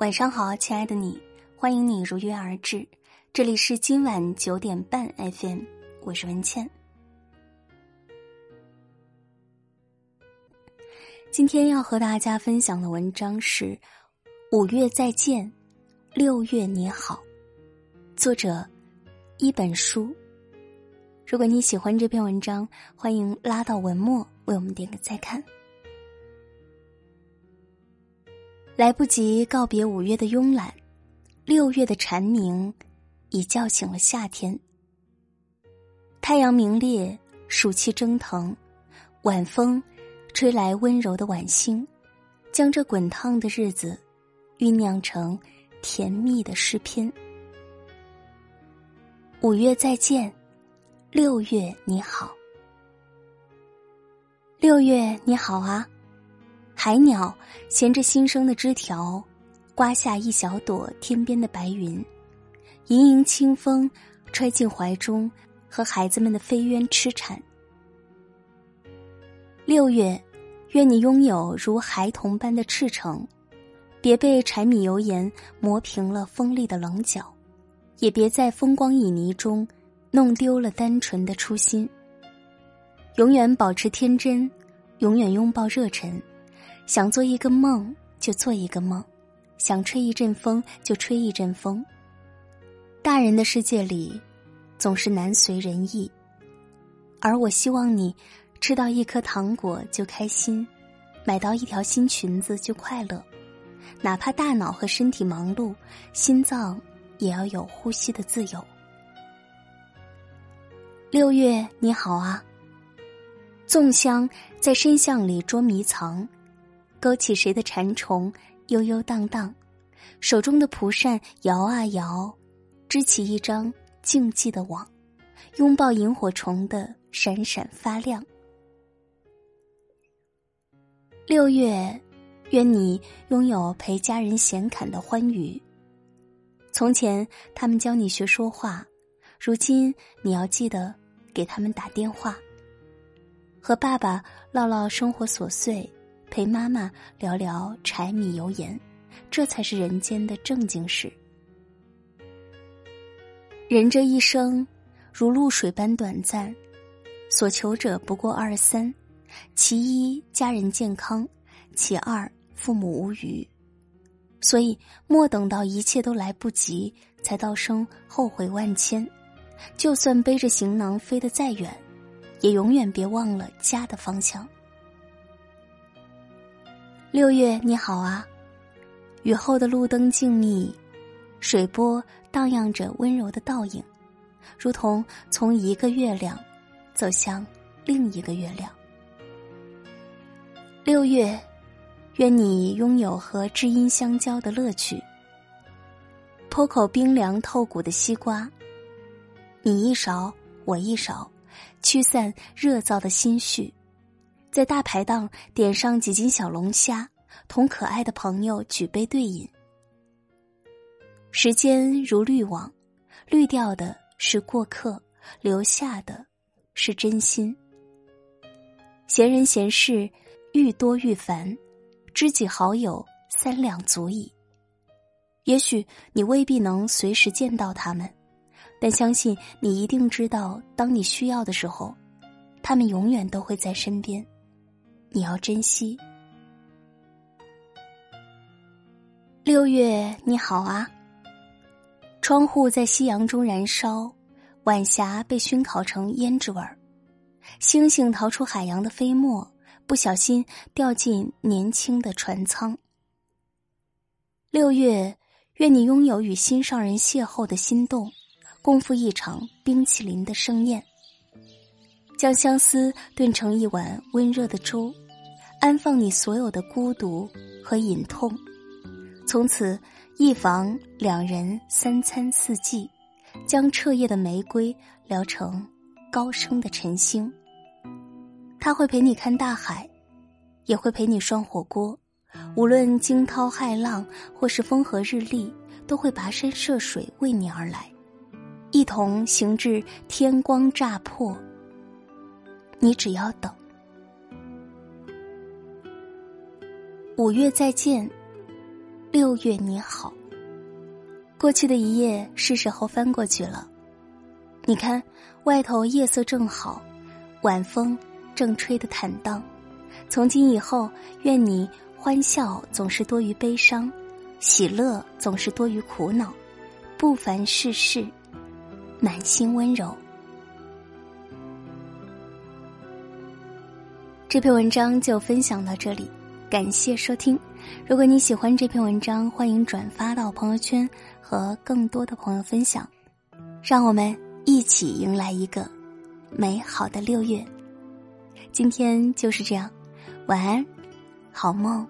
晚上好，亲爱的你，欢迎你如约而至。这里是今晚九点半 FM，我是文倩。今天要和大家分享的文章是《五月再见，六月你好》，作者一本书。如果你喜欢这篇文章，欢迎拉到文末为我们点个再看。来不及告别五月的慵懒，六月的蝉鸣已叫醒了夏天。太阳明烈，暑气蒸腾，晚风吹来温柔的晚星，将这滚烫的日子酝酿成甜蜜的诗篇。五月再见，六月你好，六月你好啊。海鸟衔着新生的枝条，刮下一小朵天边的白云，盈盈清风揣进怀中，和孩子们的飞鸢痴缠。六月，愿你拥有如孩童般的赤诚，别被柴米油盐磨平了锋利的棱角，也别在风光旖旎中弄丢了单纯的初心。永远保持天真，永远拥抱热忱。想做一个梦就做一个梦，想吹一阵风就吹一阵风。大人的世界里，总是难随人意，而我希望你吃到一颗糖果就开心，买到一条新裙子就快乐，哪怕大脑和身体忙碌，心脏也要有呼吸的自由。六月你好啊，粽香在深巷里捉迷藏。勾起谁的馋虫，悠悠荡荡，手中的蒲扇摇啊摇，织起一张静寂的网，拥抱萤火虫的闪闪发亮。六月，愿你拥有陪家人闲侃的欢愉。从前他们教你学说话，如今你要记得给他们打电话，和爸爸唠唠生活琐碎。陪妈妈聊聊柴米油盐，这才是人间的正经事。人这一生如露水般短暂，所求者不过二三：其一，家人健康；其二，父母无虞。所以，莫等到一切都来不及，才道声后悔万千。就算背着行囊飞得再远，也永远别忘了家的方向。六月你好啊，雨后的路灯静谧，水波荡漾着温柔的倒影，如同从一个月亮走向另一个月亮。六月，愿你拥有和知音相交的乐趣。剖口冰凉透骨的西瓜，你一勺我一勺，驱散热燥的心绪。在大排档点上几斤小龙虾，同可爱的朋友举杯对饮。时间如滤网，滤掉的是过客，留下的是真心。闲人闲事愈多愈烦，知己好友三两足矣。也许你未必能随时见到他们，但相信你一定知道，当你需要的时候，他们永远都会在身边。你要珍惜。六月你好啊，窗户在夕阳中燃烧，晚霞被熏烤成胭脂味儿，星星逃出海洋的飞沫，不小心掉进年轻的船舱。六月，愿你拥有与心上人邂逅的心动，共赴一场冰淇淋的盛宴。将相思炖成一碗温热的粥，安放你所有的孤独和隐痛。从此，一房两人三餐四季，将彻夜的玫瑰聊成高升的晨星。他会陪你看大海，也会陪你涮火锅。无论惊涛骇浪或是风和日丽，都会跋山涉水为你而来，一同行至天光乍破。你只要等。五月再见，六月你好。过去的一夜是时候翻过去了，你看外头夜色正好，晚风正吹得坦荡。从今以后，愿你欢笑总是多于悲伤，喜乐总是多于苦恼，不凡世事，满心温柔。这篇文章就分享到这里，感谢收听。如果你喜欢这篇文章，欢迎转发到朋友圈和更多的朋友分享，让我们一起迎来一个美好的六月。今天就是这样。晚安，好梦。